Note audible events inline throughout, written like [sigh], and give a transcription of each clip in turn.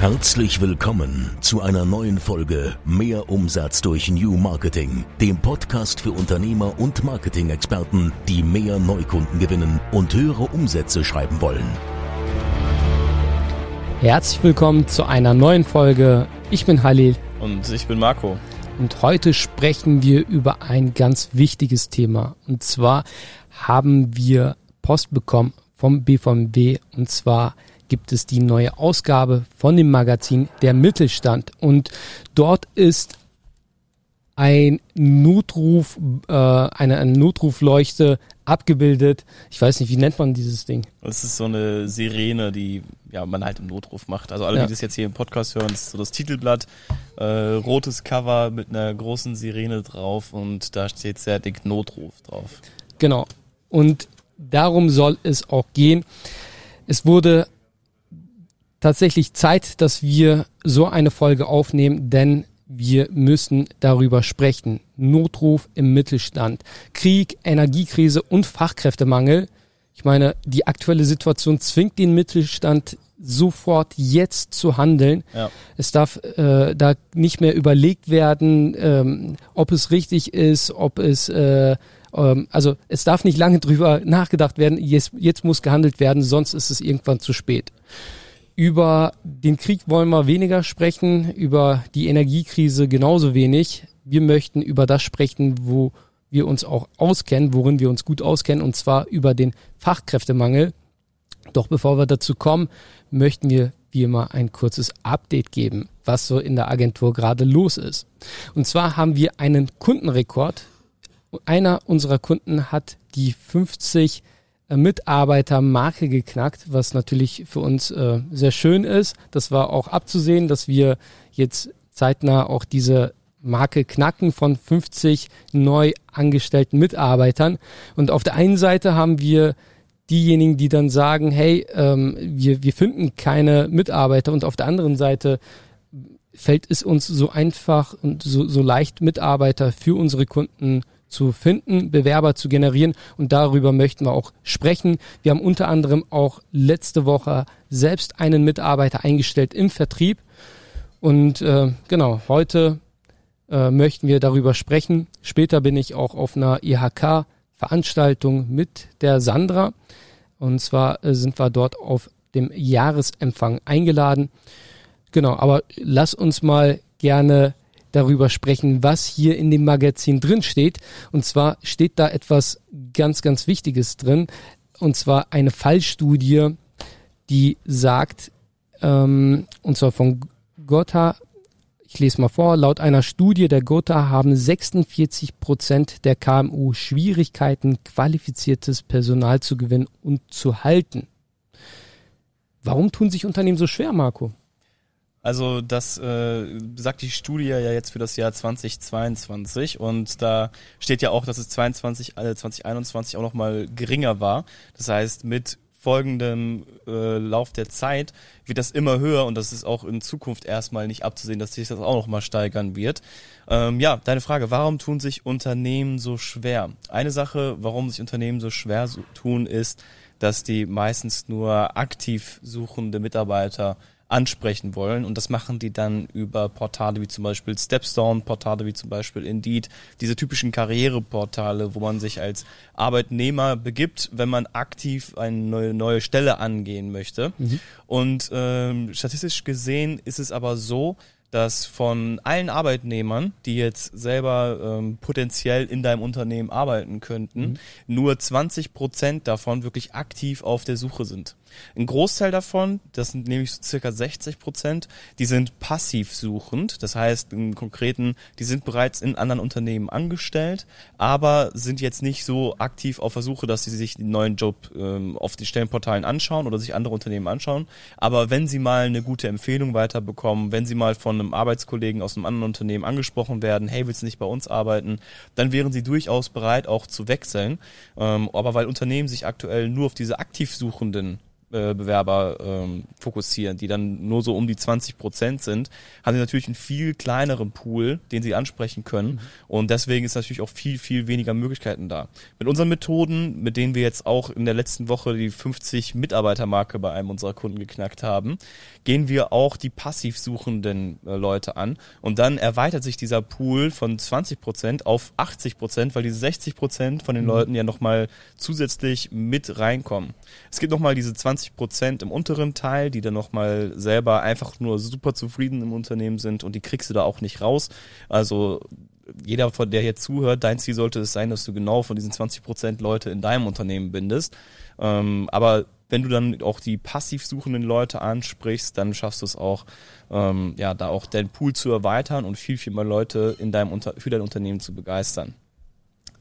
Herzlich willkommen zu einer neuen Folge Mehr Umsatz durch New Marketing, dem Podcast für Unternehmer und Marketing-Experten, die mehr Neukunden gewinnen und höhere Umsätze schreiben wollen. Herzlich willkommen zu einer neuen Folge. Ich bin Halil. Und ich bin Marco. Und heute sprechen wir über ein ganz wichtiges Thema. Und zwar haben wir Post bekommen vom BVMW und zwar gibt es die neue Ausgabe von dem Magazin Der Mittelstand. Und dort ist ein Notruf, äh, eine, eine Notrufleuchte abgebildet. Ich weiß nicht, wie nennt man dieses Ding? Das ist so eine Sirene, die ja, man halt im Notruf macht. Also alle, ja. die das jetzt hier im Podcast hören, ist so das Titelblatt, äh, rotes Cover mit einer großen Sirene drauf und da steht sehr dick Notruf drauf. Genau. Und darum soll es auch gehen. Es wurde tatsächlich Zeit, dass wir so eine Folge aufnehmen, denn wir müssen darüber sprechen. Notruf im Mittelstand, Krieg, Energiekrise und Fachkräftemangel. Ich meine, die aktuelle Situation zwingt den Mittelstand sofort jetzt zu handeln. Ja. Es darf äh, da nicht mehr überlegt werden, ähm, ob es richtig ist, ob es äh, ähm, also es darf nicht lange [laughs] drüber nachgedacht werden. Jetzt, jetzt muss gehandelt werden, sonst ist es irgendwann zu spät. Über den Krieg wollen wir weniger sprechen, über die Energiekrise genauso wenig. Wir möchten über das sprechen, wo wir uns auch auskennen, worin wir uns gut auskennen, und zwar über den Fachkräftemangel. Doch bevor wir dazu kommen, möchten wir wie immer ein kurzes Update geben, was so in der Agentur gerade los ist. Und zwar haben wir einen Kundenrekord. Einer unserer Kunden hat die 50 äh, Mitarbeitermarke geknackt, was natürlich für uns äh, sehr schön ist. Das war auch abzusehen, dass wir jetzt zeitnah auch diese Marke knacken von 50 neu angestellten Mitarbeitern. Und auf der einen Seite haben wir diejenigen, die dann sagen, hey, ähm, wir, wir finden keine Mitarbeiter und auf der anderen Seite fällt es uns so einfach und so, so leicht, Mitarbeiter für unsere Kunden zu finden, Bewerber zu generieren und darüber möchten wir auch sprechen. Wir haben unter anderem auch letzte Woche selbst einen Mitarbeiter eingestellt im Vertrieb und äh, genau, heute äh, möchten wir darüber sprechen. Später bin ich auch auf einer IHK Veranstaltung mit der Sandra und zwar äh, sind wir dort auf dem Jahresempfang eingeladen. Genau, aber lass uns mal gerne darüber sprechen, was hier in dem Magazin drin steht. Und zwar steht da etwas ganz, ganz Wichtiges drin. Und zwar eine Fallstudie, die sagt, ähm, und zwar von Gotha, ich lese mal vor, laut einer Studie der Gotha haben 46 Prozent der KMU Schwierigkeiten, qualifiziertes Personal zu gewinnen und zu halten. Warum tun sich Unternehmen so schwer, Marco? Also das äh, sagt die Studie ja jetzt für das Jahr 2022 und da steht ja auch, dass es 22, äh, 2021 auch nochmal geringer war. Das heißt, mit folgendem äh, Lauf der Zeit wird das immer höher und das ist auch in Zukunft erstmal nicht abzusehen, dass sich das auch nochmal steigern wird. Ähm, ja, deine Frage, warum tun sich Unternehmen so schwer? Eine Sache, warum sich Unternehmen so schwer so tun, ist, dass die meistens nur aktiv suchende Mitarbeiter ansprechen wollen. Und das machen die dann über Portale wie zum Beispiel Stepstone, Portale wie zum Beispiel Indeed, diese typischen Karriereportale, wo man sich als Arbeitnehmer begibt, wenn man aktiv eine neue, neue Stelle angehen möchte. Mhm. Und ähm, statistisch gesehen ist es aber so, dass von allen Arbeitnehmern, die jetzt selber ähm, potenziell in deinem Unternehmen arbeiten könnten, mhm. nur 20 Prozent davon wirklich aktiv auf der Suche sind. Ein Großteil davon, das sind nämlich so circa 60 Prozent, die sind passiv suchend. Das heißt im Konkreten, die sind bereits in anderen Unternehmen angestellt, aber sind jetzt nicht so aktiv auf der Suche, dass sie sich den neuen Job ähm, auf den Stellenportalen anschauen oder sich andere Unternehmen anschauen. Aber wenn sie mal eine gute Empfehlung weiterbekommen, wenn sie mal von einem Arbeitskollegen aus einem anderen Unternehmen angesprochen werden, hey, willst du nicht bei uns arbeiten, dann wären sie durchaus bereit, auch zu wechseln. Ähm, aber weil Unternehmen sich aktuell nur auf diese aktiv Suchenden Bewerber ähm, fokussieren, die dann nur so um die 20 Prozent sind, haben sie natürlich einen viel kleineren Pool, den sie ansprechen können. Mhm. Und deswegen ist natürlich auch viel, viel weniger Möglichkeiten da. Mit unseren Methoden, mit denen wir jetzt auch in der letzten Woche die 50 Mitarbeitermarke bei einem unserer Kunden geknackt haben, gehen wir auch die passiv suchenden äh, Leute an. Und dann erweitert sich dieser Pool von 20 Prozent auf 80 Prozent, weil diese 60 Prozent von den mhm. Leuten ja nochmal zusätzlich mit reinkommen. Es gibt nochmal diese 20 20 Prozent im unteren Teil, die dann nochmal selber einfach nur super zufrieden im Unternehmen sind und die kriegst du da auch nicht raus. Also jeder, von der hier zuhört, dein Ziel sollte es sein, dass du genau von diesen 20 Prozent Leute in deinem Unternehmen bindest. Ähm, aber wenn du dann auch die passiv suchenden Leute ansprichst, dann schaffst du es auch, ähm, ja, da auch deinen Pool zu erweitern und viel, viel mehr Leute in deinem Unter für dein Unternehmen zu begeistern.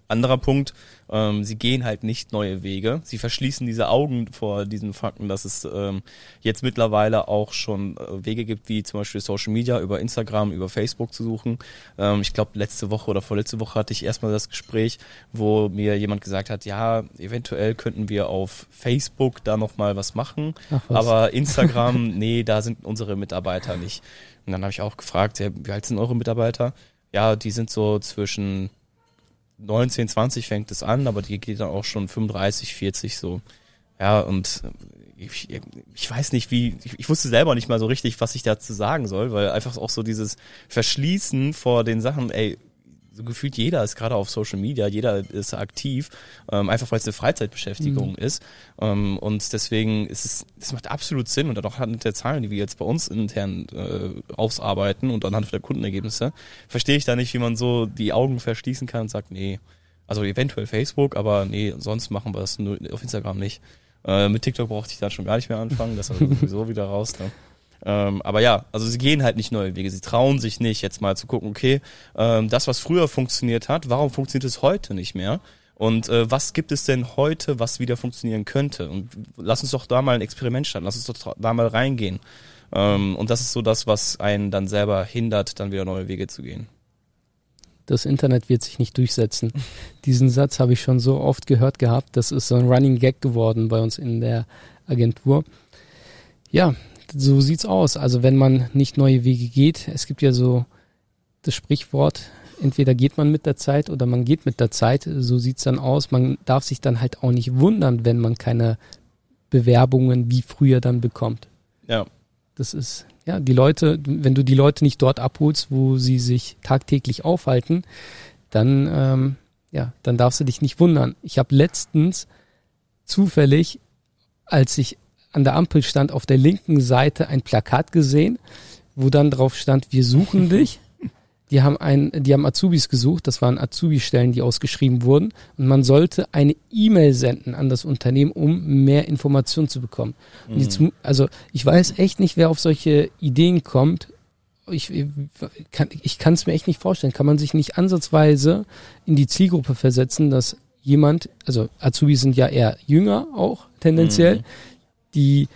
Anderer Punkt, ähm, sie gehen halt nicht neue Wege. Sie verschließen diese Augen vor diesen Fakten, dass es ähm, jetzt mittlerweile auch schon äh, Wege gibt, wie zum Beispiel Social Media über Instagram, über Facebook zu suchen. Ähm, ich glaube, letzte Woche oder vorletzte Woche hatte ich erstmal das Gespräch, wo mir jemand gesagt hat, ja, eventuell könnten wir auf Facebook da nochmal was machen, was. aber Instagram, [laughs] nee, da sind unsere Mitarbeiter nicht. Und dann habe ich auch gefragt, ja, wie alt sind eure Mitarbeiter? Ja, die sind so zwischen 19, 20 fängt es an, aber die geht dann auch schon 35, 40 so. Ja, und ich, ich weiß nicht, wie, ich, ich wusste selber nicht mal so richtig, was ich dazu sagen soll, weil einfach auch so dieses Verschließen vor den Sachen, ey, so gefühlt jeder ist gerade auf Social Media, jeder ist aktiv, ähm, einfach weil es eine Freizeitbeschäftigung mhm. ist. Ähm, und deswegen ist es, es macht absolut Sinn und auch anhand der Zahlen, die wir jetzt bei uns intern äh, ausarbeiten und anhand der Kundenergebnisse, verstehe ich da nicht, wie man so die Augen verschließen kann und sagt, nee, also eventuell Facebook, aber nee, sonst machen wir das nur auf Instagram nicht. Äh, mit TikTok brauchte ich dann schon gar nicht mehr anfangen, das war [laughs] sowieso wieder raus. Ne? Ähm, aber ja, also sie gehen halt nicht neue Wege. Sie trauen sich nicht, jetzt mal zu gucken, okay, ähm, das, was früher funktioniert hat, warum funktioniert es heute nicht mehr? Und äh, was gibt es denn heute, was wieder funktionieren könnte? Und lass uns doch da mal ein Experiment starten, lass uns doch da mal reingehen. Ähm, und das ist so das, was einen dann selber hindert, dann wieder neue Wege zu gehen. Das Internet wird sich nicht durchsetzen. [laughs] Diesen Satz habe ich schon so oft gehört gehabt. Das ist so ein Running Gag geworden bei uns in der Agentur. Ja, so sieht's aus. Also wenn man nicht neue Wege geht, es gibt ja so das Sprichwort, entweder geht man mit der Zeit oder man geht mit der Zeit. So sieht's dann aus. Man darf sich dann halt auch nicht wundern, wenn man keine Bewerbungen wie früher dann bekommt. Ja. Das ist, ja, die Leute, wenn du die Leute nicht dort abholst, wo sie sich tagtäglich aufhalten, dann, ähm, ja, dann darfst du dich nicht wundern. Ich habe letztens zufällig, als ich an der Ampel stand auf der linken Seite ein Plakat gesehen, wo dann drauf stand, wir suchen [laughs] dich. Die haben ein, die haben Azubis gesucht, das waren Azubi-Stellen, die ausgeschrieben wurden. Und man sollte eine E-Mail senden an das Unternehmen, um mehr Informationen zu bekommen. Mhm. Jetzt, also ich weiß echt nicht, wer auf solche Ideen kommt. Ich, kann es mir echt nicht vorstellen. Kann man sich nicht ansatzweise in die Zielgruppe versetzen, dass jemand, also Azubis sind ja eher jünger auch tendenziell, mhm die,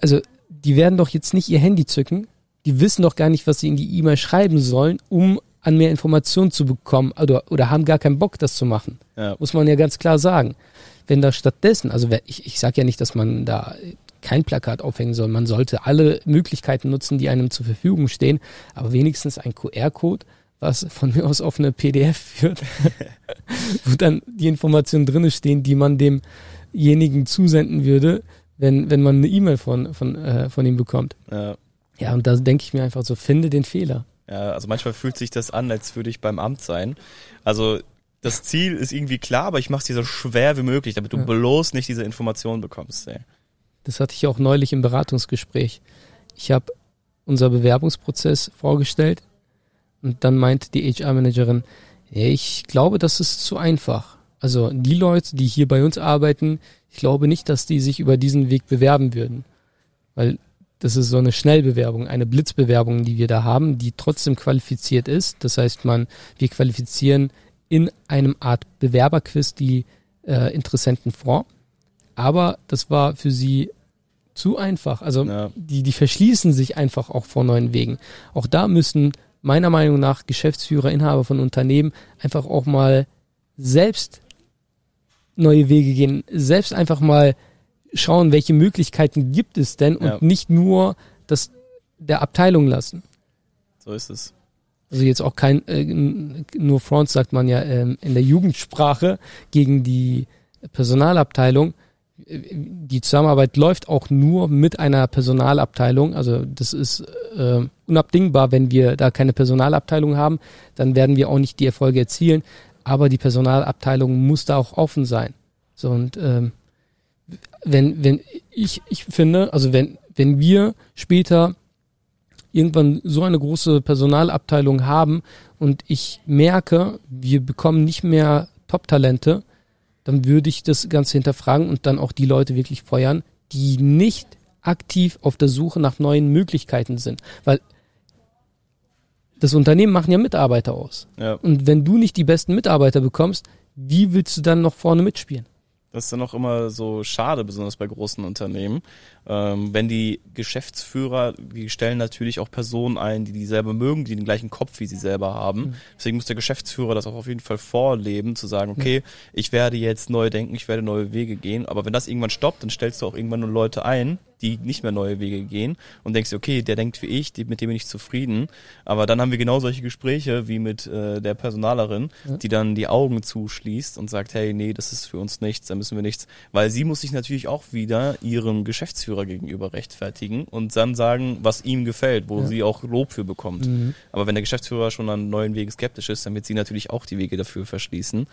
also die werden doch jetzt nicht ihr Handy zücken, die wissen doch gar nicht, was sie in die E-Mail schreiben sollen, um an mehr Informationen zu bekommen oder, oder haben gar keinen Bock, das zu machen. Ja. Muss man ja ganz klar sagen. Wenn da stattdessen, also ich, ich sage ja nicht, dass man da kein Plakat aufhängen soll, man sollte alle Möglichkeiten nutzen, die einem zur Verfügung stehen, aber wenigstens ein QR-Code, was von mir aus auf eine PDF führt, [laughs] wo dann die Informationen drinne stehen, die man dem demjenigen zusenden würde, wenn, wenn man eine E-Mail von, von, äh, von ihm bekommt. Ja. Ja, und da denke ich mir einfach so, finde den Fehler. Ja, also manchmal fühlt sich das an, als würde ich beim Amt sein. Also das Ziel ist irgendwie klar, aber ich mache es dir so schwer wie möglich, damit du ja. bloß nicht diese Informationen bekommst. Ey. Das hatte ich auch neulich im Beratungsgespräch. Ich habe unser Bewerbungsprozess vorgestellt und dann meinte die HR-Managerin, ich glaube, das ist zu einfach. Also die Leute, die hier bei uns arbeiten, ich glaube nicht, dass die sich über diesen Weg bewerben würden. Weil das ist so eine Schnellbewerbung, eine Blitzbewerbung, die wir da haben, die trotzdem qualifiziert ist. Das heißt, man, wir qualifizieren in einem Art Bewerberquiz die äh, Interessenten vor. Aber das war für sie zu einfach. Also ja. die, die verschließen sich einfach auch vor neuen Wegen. Auch da müssen meiner Meinung nach Geschäftsführer, Inhaber von Unternehmen einfach auch mal selbst neue Wege gehen, selbst einfach mal schauen, welche Möglichkeiten gibt es denn und Ja. nicht nur das der Abteilung lassen. So ist es. Also jetzt auch kein, äh, nur Front sagt man ja ähm, in der Jugendsprache gegen die Personalabteilung. Äh, Die Zusammenarbeit läuft auch nur mit einer Personalabteilung. Also das ist äh, unabdingbar, wenn wir da keine Personalabteilung haben, dann werden wir auch nicht die Erfolge erzielen. Aber die Personalabteilung muss da auch offen sein. So und ähm, wenn, wenn ich, ich finde, also wenn, wenn wir später irgendwann so eine große Personalabteilung haben und ich merke, wir bekommen nicht mehr Top-Talente, dann würde ich das Ganze hinterfragen und dann auch die Leute wirklich feuern, die nicht aktiv auf der Suche nach neuen Möglichkeiten sind. Weil das Unternehmen machen ja Mitarbeiter aus. Ja. Und wenn du nicht die besten Mitarbeiter bekommst, wie willst du dann noch vorne mitspielen? Das ist dann auch immer so schade, besonders bei großen Unternehmen. Ähm, wenn die Geschäftsführer, die stellen natürlich auch Personen ein, die die selber mögen, die den gleichen Kopf wie sie selber haben. Deswegen muss der Geschäftsführer das auch auf jeden Fall vorleben, zu sagen, okay, ich werde jetzt neu denken, ich werde neue Wege gehen. Aber wenn das irgendwann stoppt, dann stellst du auch irgendwann nur Leute ein, die nicht mehr neue Wege gehen und denkst okay, der denkt wie ich, die, mit dem bin ich zufrieden. Aber dann haben wir genau solche Gespräche wie mit äh, der Personalerin, die dann die Augen zuschließt und sagt, hey, nee, das ist für uns nichts, da müssen wir nichts. Weil sie muss sich natürlich auch wieder ihrem Geschäftsführer gegenüber rechtfertigen und dann sagen, was ihm gefällt, wo sie auch Lob für bekommt. Aber wenn der Geschäftsführer schon an neuen Wegen skeptisch ist, dann wird sie natürlich auch die Wege dafür verschließen.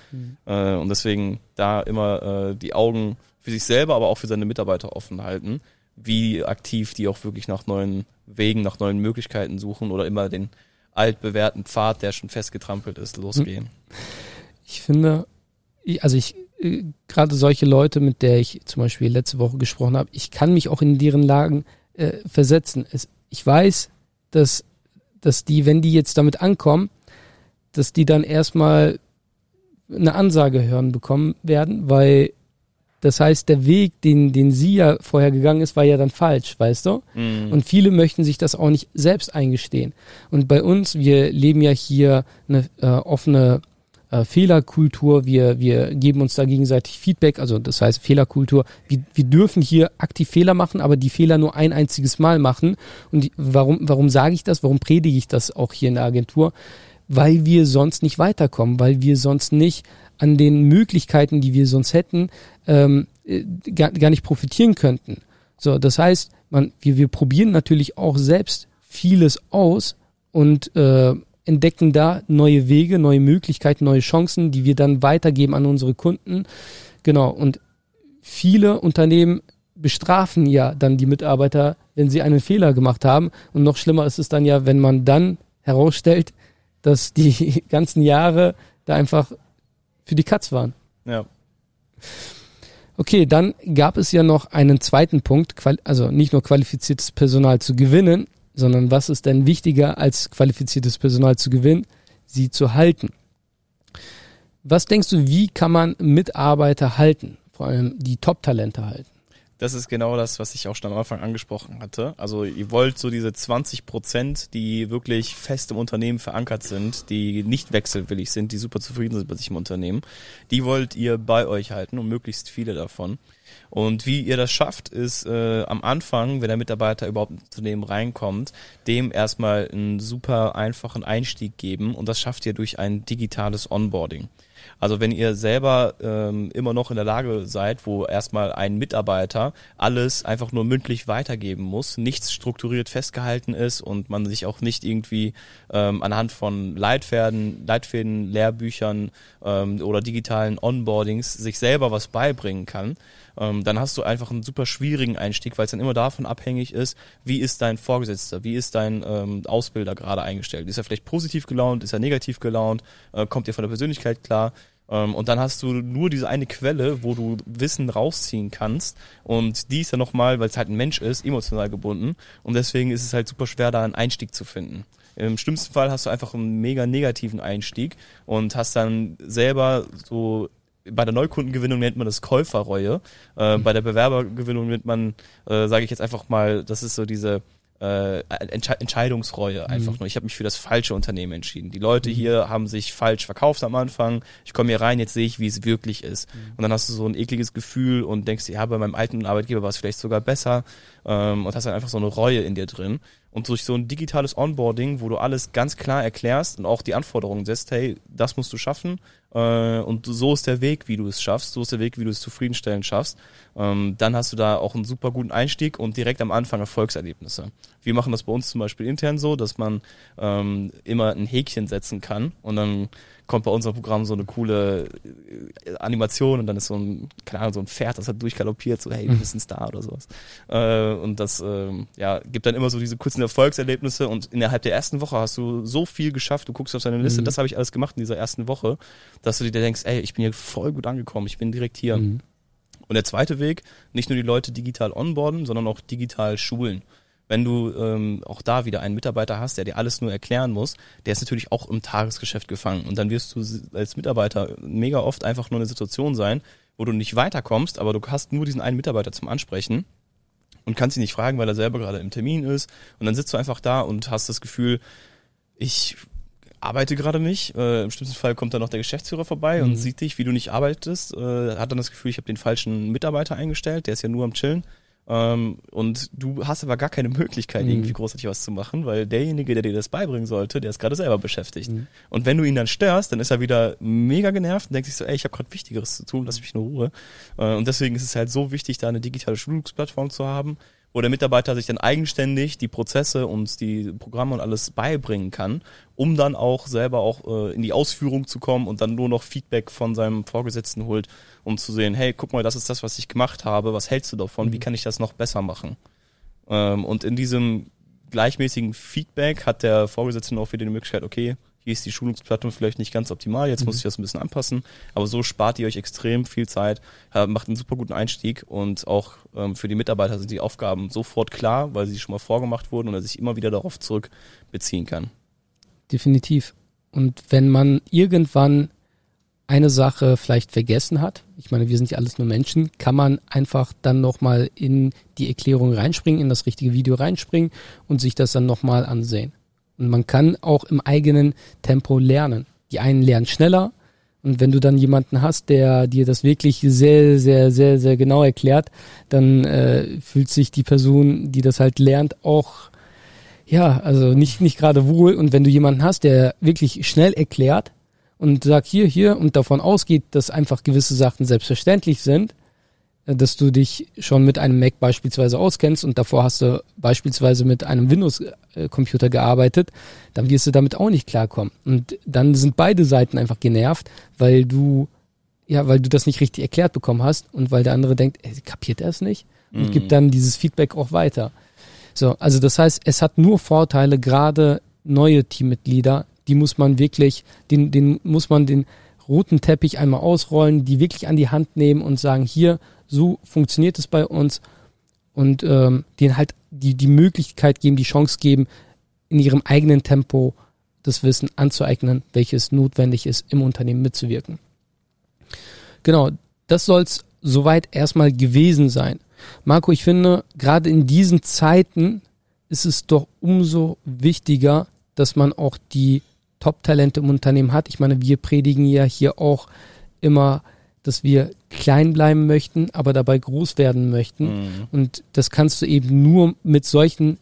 Äh, und deswegen da immer äh, die Augen für sich selber, aber auch für seine Mitarbeiter offen halten, wie aktiv die auch wirklich nach neuen Wegen, nach neuen Möglichkeiten suchen oder immer den altbewährten Pfad, der schon festgetrampelt ist, losgehen. Ich finde, also ich, äh, gerade solche Leute, mit der ich zum Beispiel letzte Woche gesprochen habe, ich kann mich auch in deren Lagen äh, versetzen. Es, ich weiß, dass, dass die, wenn die jetzt damit ankommen, dass die dann erstmal eine Ansage hören bekommen werden, weil das heißt, der Weg, den, den sie ja vorher gegangen ist, war ja dann falsch, weißt du? Mhm. Und viele möchten sich das auch nicht selbst eingestehen. Und bei uns, wir leben ja hier eine äh, offene äh, Fehlerkultur, wir, wir geben uns da gegenseitig Feedback, also das heißt Fehlerkultur, wir, wir dürfen hier aktiv Fehler machen, aber die Fehler nur ein einziges Mal machen. Und die, warum, warum sage ich das, warum predige ich das auch hier in der Agentur? Weil wir sonst nicht weiterkommen, weil wir sonst nicht an den Möglichkeiten, die wir sonst hätten, ähm, äh, gar, gar nicht profitieren könnten. So, das heißt, man, wir, wir probieren natürlich auch selbst vieles aus und äh, entdecken da neue Wege, neue Möglichkeiten, neue Chancen, die wir dann weitergeben an unsere Kunden. Genau. Und viele Unternehmen bestrafen ja dann die Mitarbeiter, wenn sie einen Fehler gemacht haben. Und noch schlimmer ist es dann ja, wenn man dann herausstellt, dass die [laughs] ganzen Jahre da einfach für die Katz waren. Ja. Okay, dann gab es ja noch einen zweiten Punkt, also nicht nur qualifiziertes Personal zu gewinnen, sondern was ist denn wichtiger als qualifiziertes Personal zu gewinnen? Sie zu halten. Was denkst du, wie kann man Mitarbeiter halten? Vor allem die Top-Talente halten. Das ist genau das, was ich auch schon am Anfang angesprochen hatte. Also ihr wollt so diese 20 Prozent, die wirklich fest im Unternehmen verankert sind, die nicht wechselwillig sind, die super zufrieden sind bei sich im Unternehmen, die wollt ihr bei euch halten und möglichst viele davon. Und wie ihr das schafft, ist äh, am Anfang, wenn der Mitarbeiter überhaupt ins Unternehmen reinkommt, dem erstmal einen super einfachen Einstieg geben und das schafft ihr durch ein digitales Onboarding. Also wenn ihr selber ähm, immer noch in der Lage seid, wo erstmal ein Mitarbeiter alles einfach nur mündlich weitergeben muss, nichts strukturiert festgehalten ist und man sich auch nicht irgendwie ähm, anhand von Leitfäden, Leitfäden, Lehrbüchern ähm, oder digitalen Onboardings sich selber was beibringen kann, ähm, dann hast du einfach einen super schwierigen Einstieg, weil es dann immer davon abhängig ist, wie ist dein Vorgesetzter, wie ist dein ähm, Ausbilder gerade eingestellt. Ist er vielleicht positiv gelaunt, ist er negativ gelaunt, äh, kommt ihr von der Persönlichkeit klar? Ähm, und dann hast du nur diese eine Quelle, wo du Wissen rausziehen kannst. Und die ist ja nochmal, weil es halt ein Mensch ist, emotional gebunden. Und deswegen ist es halt super schwer, da einen Einstieg zu finden. Im schlimmsten Fall hast du einfach einen mega negativen Einstieg und hast dann selber so bei der Neukundengewinnung nennt man das Käuferreue. Äh, bei der Bewerbergewinnung nennt man, äh, sage ich jetzt einfach mal, das ist so diese äh, Entsche Entscheidungsreue einfach mhm. nur. Ich habe mich für das falsche Unternehmen entschieden. Die Leute mhm. hier haben sich falsch verkauft am Anfang. Ich komme hier rein, jetzt sehe ich, wie es wirklich ist. Mhm. Und dann hast du so ein ekliges Gefühl und denkst, ja, bei meinem alten Arbeitgeber war es vielleicht sogar besser ähm, und hast dann einfach so eine Reue in dir drin. Und durch so ein digitales Onboarding, wo du alles ganz klar erklärst und auch die Anforderungen setzt, hey, das musst du schaffen äh, und so ist der Weg, wie du es schaffst, so ist der Weg, wie du es zufriedenstellend schaffst, dann hast du da auch einen super guten Einstieg und direkt am Anfang Erfolgserlebnisse. Wir machen das bei uns zum Beispiel intern so, dass man ähm, immer ein Häkchen setzen kann und dann kommt bei unserem Programm so eine coole äh, Animation und dann ist so ein, keine Ahnung, so ein Pferd, das hat durchgaloppiert, so hey, du bist ein Star oder sowas. Äh, und das äh, ja, gibt dann immer so diese kurzen Erfolgserlebnisse und innerhalb der ersten Woche hast du so viel geschafft, du guckst auf deine Liste, mhm. das habe ich alles gemacht in dieser ersten Woche, dass du dir denkst, ey, ich bin hier voll gut angekommen, ich bin direkt hier. Mhm. Und der zweite Weg, nicht nur die Leute digital onboarden, sondern auch digital schulen wenn du ähm, auch da wieder einen Mitarbeiter hast, der dir alles nur erklären muss, der ist natürlich auch im Tagesgeschäft gefangen. Und dann wirst du als Mitarbeiter mega oft einfach nur eine Situation sein, wo du nicht weiterkommst, aber du hast nur diesen einen Mitarbeiter zum Ansprechen und kannst ihn nicht fragen, weil er selber gerade im Termin ist. Und dann sitzt du einfach da und hast das Gefühl, ich arbeite gerade nicht. Äh, Im schlimmsten Fall kommt dann noch der Geschäftsführer vorbei mhm. und sieht dich, wie du nicht arbeitest, äh, hat dann das Gefühl, ich habe den falschen Mitarbeiter eingestellt, der ist ja nur am Chillen. Ähm, und du hast aber gar keine Möglichkeit, mhm. irgendwie großartig was zu machen, weil derjenige, der dir das beibringen sollte, der ist gerade selber beschäftigt. Mhm. Und wenn du ihn dann störst, dann ist er wieder mega genervt und denkt sich so, ey, ich habe gerade Wichtigeres zu tun, lass mich in Ruhe. Äh, und deswegen ist es halt so wichtig, da eine digitale Schulungsplattform zu haben, wo der Mitarbeiter sich dann eigenständig die Prozesse und die Programme und alles beibringen kann, um dann auch selber auch äh, in die Ausführung zu kommen und dann nur noch Feedback von seinem Vorgesetzten holt, um zu sehen, hey, guck mal, das ist das, was ich gemacht habe, was hältst du davon, wie mhm. kann ich das noch besser machen? Ähm, und in diesem gleichmäßigen Feedback hat der Vorgesetzte auch wieder die Möglichkeit, okay, hier ist die Schulungsplattform vielleicht nicht ganz optimal, jetzt mhm. muss ich das ein bisschen anpassen, aber so spart ihr euch extrem viel Zeit, macht einen super guten Einstieg und auch ähm, für die Mitarbeiter sind die Aufgaben sofort klar, weil sie schon mal vorgemacht wurden und er sich immer wieder darauf zurück beziehen kann. Definitiv. Und wenn man irgendwann eine Sache vielleicht vergessen hat, ich meine, wir sind ja alles nur Menschen, kann man einfach dann nochmal in die Erklärung reinspringen, in das richtige Video reinspringen und sich das dann nochmal ansehen. Und man kann auch im eigenen Tempo lernen. Die einen lernen schneller. Und wenn du dann jemanden hast, der dir das wirklich sehr, sehr, sehr, sehr genau erklärt, dann äh, fühlt sich die Person, die das halt lernt, auch ja, also nicht, nicht gerade wohl. Und wenn du jemanden hast, der wirklich schnell erklärt und sagt hier, hier und davon ausgeht, dass einfach gewisse Sachen selbstverständlich sind, dass du dich schon mit einem Mac beispielsweise auskennst und davor hast du beispielsweise mit einem Windows-Computer gearbeitet, dann wirst du damit auch nicht klarkommen. Und dann sind beide Seiten einfach genervt, weil du, ja, weil du das nicht richtig erklärt bekommen hast und weil der andere denkt, ey, kapiert er es nicht? Und mhm. gibt dann dieses Feedback auch weiter. So, also das heißt, es hat nur Vorteile, gerade neue Teammitglieder, die muss man wirklich, den, den muss man den roten Teppich einmal ausrollen, die wirklich an die Hand nehmen und sagen, hier, so funktioniert es bei uns und ähm, denen halt die, die Möglichkeit geben, die Chance geben, in ihrem eigenen Tempo das Wissen anzueignen, welches notwendig ist, im Unternehmen mitzuwirken. Genau, das soll es soweit erstmal gewesen sein. Marco, ich finde, gerade in diesen Zeiten ist es doch umso wichtiger, dass man auch die Top-Talente im Unternehmen hat. Ich meine, wir predigen ja hier auch immer dass wir klein bleiben möchten, aber dabei groß werden möchten. Mhm. Und das kannst du eben nur mit solchen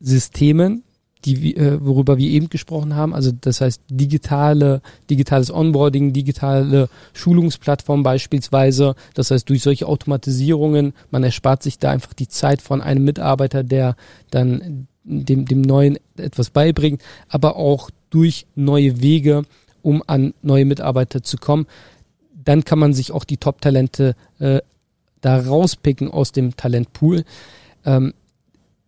Systemen, die, äh, worüber wir eben gesprochen haben, also das heißt digitale, digitales Onboarding, digitale Schulungsplattform beispielsweise, das heißt durch solche Automatisierungen, man erspart sich da einfach die Zeit von einem Mitarbeiter, der dann dem, dem Neuen etwas beibringt, aber auch durch neue Wege, um an neue Mitarbeiter zu kommen dann kann man sich auch die Top-Talente äh, da rauspicken aus dem Talentpool. Ähm,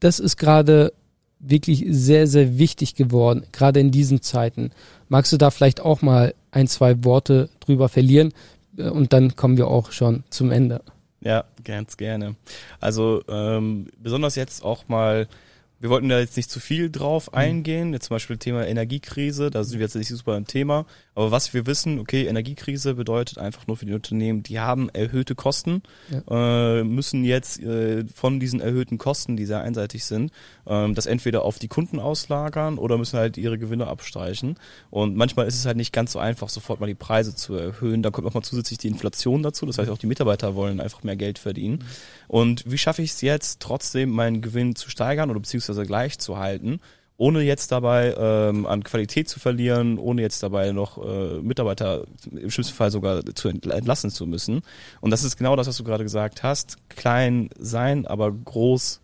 das ist gerade wirklich sehr, sehr wichtig geworden, gerade in diesen Zeiten. Magst du da vielleicht auch mal ein, zwei Worte drüber verlieren? Äh, und dann kommen wir auch schon zum Ende. Ja, ganz gerne. Also ähm, besonders jetzt auch mal wir wollten da jetzt nicht zu viel drauf mhm. eingehen. Jetzt zum Beispiel Thema Energiekrise, da sind wir jetzt nicht super im Thema. Aber was wir wissen, okay, Energiekrise bedeutet einfach nur für die Unternehmen, die haben erhöhte Kosten, ja. äh, müssen jetzt äh, von diesen erhöhten Kosten, die sehr einseitig sind, äh, das entweder auf die Kunden auslagern oder müssen halt ihre Gewinne abstreichen. Und manchmal ist es halt nicht ganz so einfach, sofort mal die Preise zu erhöhen. Da kommt nochmal zusätzlich die Inflation dazu. Das heißt, auch die Mitarbeiter wollen einfach mehr Geld verdienen. Mhm. Und wie schaffe ich es jetzt, trotzdem meinen Gewinn zu steigern oder beziehungsweise gleich zu halten? ohne jetzt dabei ähm, an Qualität zu verlieren, ohne jetzt dabei noch äh, Mitarbeiter im schlimmsten Fall sogar zu entlassen zu müssen. Und das ist genau das, was du gerade gesagt hast. Klein sein, aber groß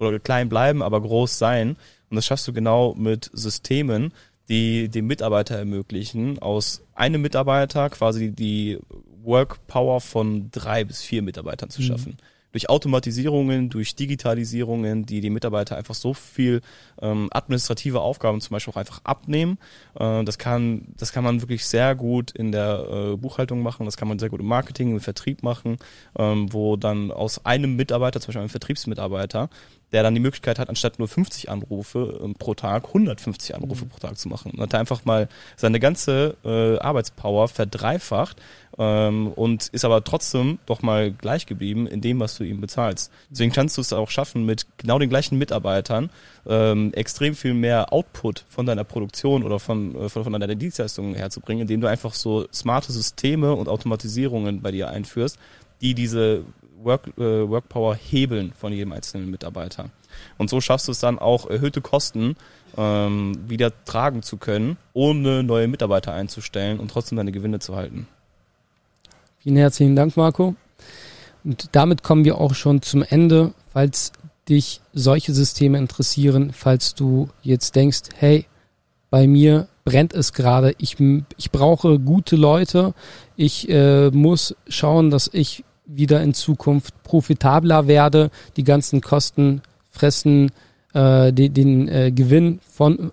oder klein bleiben, aber groß sein. Und das schaffst du genau mit Systemen, die dem Mitarbeiter ermöglichen, aus einem Mitarbeiter quasi die Work Power von drei bis vier Mitarbeitern zu mhm. schaffen. Mhm durch Automatisierungen, durch Digitalisierungen, die die Mitarbeiter einfach so viel ähm, administrative Aufgaben zum Beispiel auch einfach abnehmen. Äh, das kann, das kann man wirklich sehr gut in der äh, Buchhaltung machen, das kann man sehr gut im Marketing, im Vertrieb machen, ähm, wo dann aus einem Mitarbeiter, zum Beispiel einem Vertriebsmitarbeiter, der dann die Möglichkeit hat, anstatt nur 50 Anrufe ähm, pro Tag 150 Anrufe mhm. pro Tag zu machen. Und hat einfach mal seine ganze äh, Arbeitspower verdreifacht ähm, und ist aber trotzdem doch mal gleich geblieben in dem, was du ihm bezahlst. Deswegen kannst du es auch schaffen, mit genau den gleichen Mitarbeitern ähm, extrem viel mehr Output von deiner Produktion oder von, äh, von, von deiner Dienstleistung herzubringen, indem du einfach so smarte Systeme und Automatisierungen bei dir einführst, die diese Work, äh, Workpower hebeln von jedem einzelnen Mitarbeiter. Und so schaffst du es dann auch, erhöhte Kosten ähm, wieder tragen zu können, ohne neue Mitarbeiter einzustellen und trotzdem deine Gewinne zu halten. Vielen herzlichen Dank, Marco. Und damit kommen wir auch schon zum Ende. Falls dich solche Systeme interessieren, falls du jetzt denkst, hey, bei mir brennt es gerade, ich, ich brauche gute Leute, ich äh, muss schauen, dass ich wieder in Zukunft profitabler werde, die ganzen Kosten fressen äh, den, den äh, Gewinn von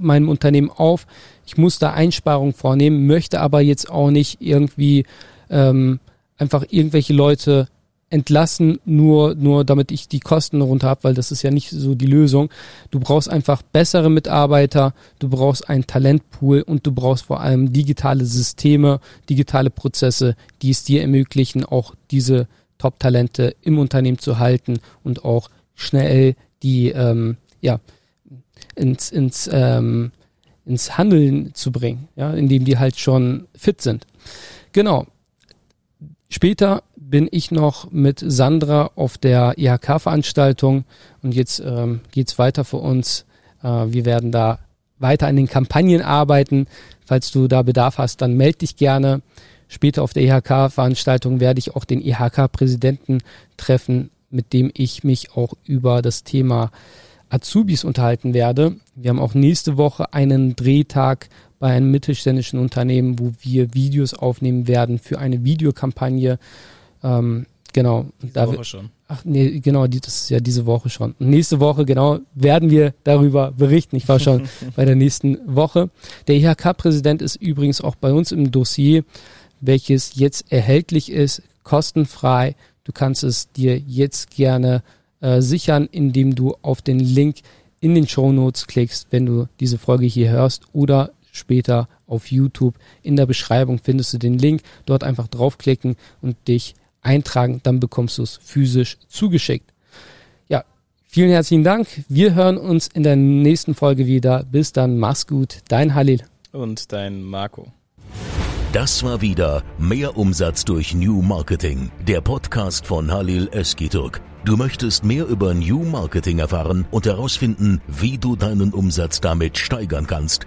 meinem Unternehmen auf. Ich muss da Einsparungen vornehmen, möchte aber jetzt auch nicht irgendwie ähm, einfach irgendwelche Leute entlassen, nur, nur damit ich die Kosten runter habe, weil das ist ja nicht so die Lösung. Du brauchst einfach bessere Mitarbeiter, du brauchst einen Talentpool und du brauchst vor allem digitale Systeme, digitale Prozesse, die es dir ermöglichen, auch diese Top-Talente im Unternehmen zu halten und auch schnell die ähm, ja, ins, ins, ähm, ins Handeln zu bringen, ja, indem die halt schon fit sind. Genau. Später bin ich noch mit Sandra auf der IHK-Veranstaltung und jetzt ähm, geht's weiter für uns. Äh, wir werden da weiter an den Kampagnen arbeiten. Falls du da Bedarf hast, dann melde dich gerne. Später auf der IHK-Veranstaltung werde ich auch den IHK-Präsidenten treffen, mit dem ich mich auch über das Thema Azubis unterhalten werde. Wir haben auch nächste Woche einen Drehtag bei einem mittelständischen Unternehmen, wo wir Videos aufnehmen werden für eine Videokampagne. Ähm, genau. Diese da Woche schon. Ach nee, genau, das ist ja diese Woche schon. Nächste Woche, genau, werden wir darüber berichten. Ich war schon [laughs] bei der nächsten Woche. Der IHK-Präsident ist übrigens auch bei uns im Dossier, welches jetzt erhältlich ist, kostenfrei. Du kannst es dir jetzt gerne äh, sichern, indem du auf den Link in den Show Notes klickst, wenn du diese Folge hier hörst oder später auf YouTube. In der Beschreibung findest du den Link. Dort einfach draufklicken und dich eintragen. Dann bekommst du es physisch zugeschickt. Ja, vielen herzlichen Dank. Wir hören uns in der nächsten Folge wieder. Bis dann. Mach's gut. Dein Halil. Und dein Marco. Das war wieder Mehr Umsatz durch New Marketing, der Podcast von Halil Eskiturk. Du möchtest mehr über New Marketing erfahren und herausfinden, wie du deinen Umsatz damit steigern kannst.